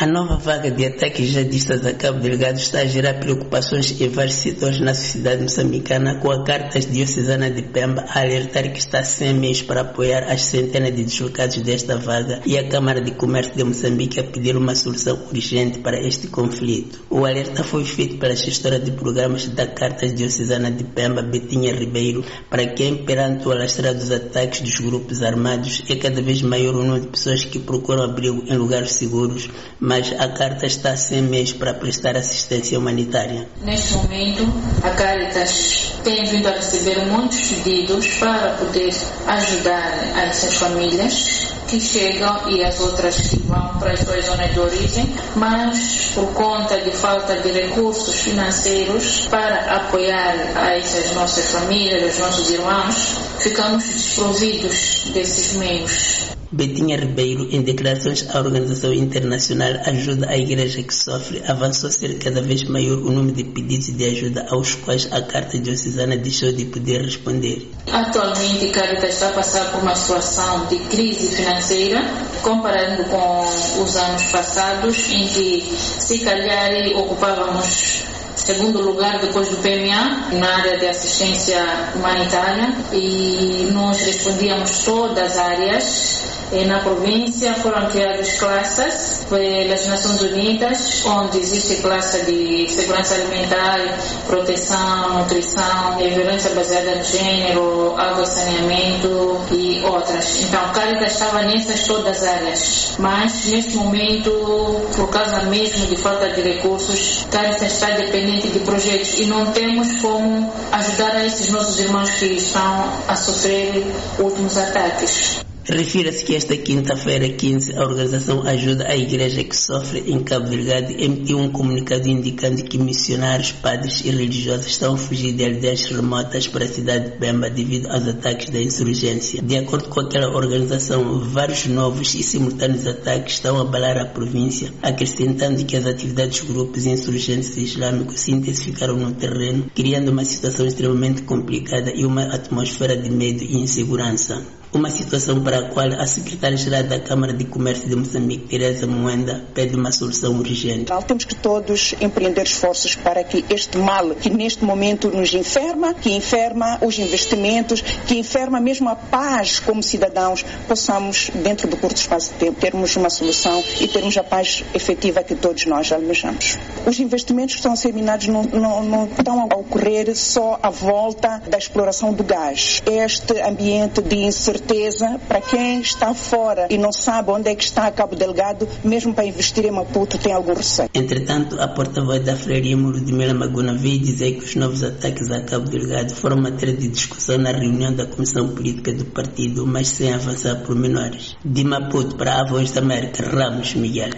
A nova vaga de ataques jihadistas a Cabo Delgado está a gerar preocupações em vários setores na sociedade moçambicana, com a Cartas Diocesana de Pemba a alertar que está sem meios para apoiar as centenas de deslocados desta vaga e a Câmara de Comércio de Moçambique a pedir uma solução urgente para este conflito. O alerta foi feito pela gestora de programas da Cartas Diocesana de Pemba, Betinha Ribeiro, para quem, perante o alastrar dos ataques dos grupos armados, é cada vez maior o número de pessoas que procuram abrigo em lugares seguros, mas a Carta está sem meios para prestar assistência humanitária. Neste momento, a Caritas tem vindo a receber muitos pedidos para poder ajudar essas famílias que chegam e as outras que vão para as suas zonas de origem, mas por conta de falta de recursos financeiros para apoiar essas nossas famílias, os nossos irmãos, ficamos desprovidos desses meios. Betinha Ribeiro, em declarações à Organização Internacional Ajuda à Igreja que Sofre, avançou ser cada vez maior o número de pedidos de ajuda aos quais a Carta Diocesana deixou de poder responder. Atualmente, a Caritas está a passar por uma situação de crise financeira, comparando com os anos passados, em que, se calhar, ocupávamos segundo lugar depois do PMA na área de assistência humanitária e nós respondíamos todas as áreas na província foram criadas classes pelas Nações Unidas, onde existe classe de segurança alimentar, proteção, nutrição, violência baseada no gênero, água saneamento e outras. Então, Caritas estava nessas todas as áreas. Mas, neste momento, por causa mesmo de falta de recursos, Caritas está dependente de projetos e não temos como ajudar a esses nossos irmãos que estão a sofrer últimos ataques. Refira-se que esta quinta-feira 15 a organização Ajuda à Igreja que Sofre em Cabo Delgado emitiu um comunicado indicando que missionários, padres e religiosos estão a fugir de aldeias remotas para a cidade de Pemba devido aos ataques da insurgência. De acordo com aquela organização, vários novos e simultâneos ataques estão a abalar a província, acrescentando que as atividades dos grupos insurgentes islâmicos se intensificaram no terreno, criando uma situação extremamente complicada e uma atmosfera de medo e insegurança uma situação para a qual a secretária-geral da Câmara de Comércio de Moçambique, Teresa Moenda, pede uma solução urgente. Temos que todos empreender esforços para que este mal que neste momento nos enferma, que enferma os investimentos, que enferma mesmo a paz como cidadãos, possamos, dentro do curto espaço de tempo, termos uma solução e termos a paz efetiva que todos nós almejamos. Os investimentos que estão a ser minados não, não, não estão a ocorrer só à volta da exploração do gás. Este ambiente de incerteza certeza para quem está fora e não sabe onde é que está Cabo Delgado, mesmo para investir em Maputo, tem algum receio. Entretanto, a porta-voz da Freira Ludmila Maguna veio dizer que os novos ataques a Cabo Delgado foram matéria de discussão na reunião da Comissão Política do partido, mas sem avançar por menores. De Maputo para a Voz da América, Ramos Miguel.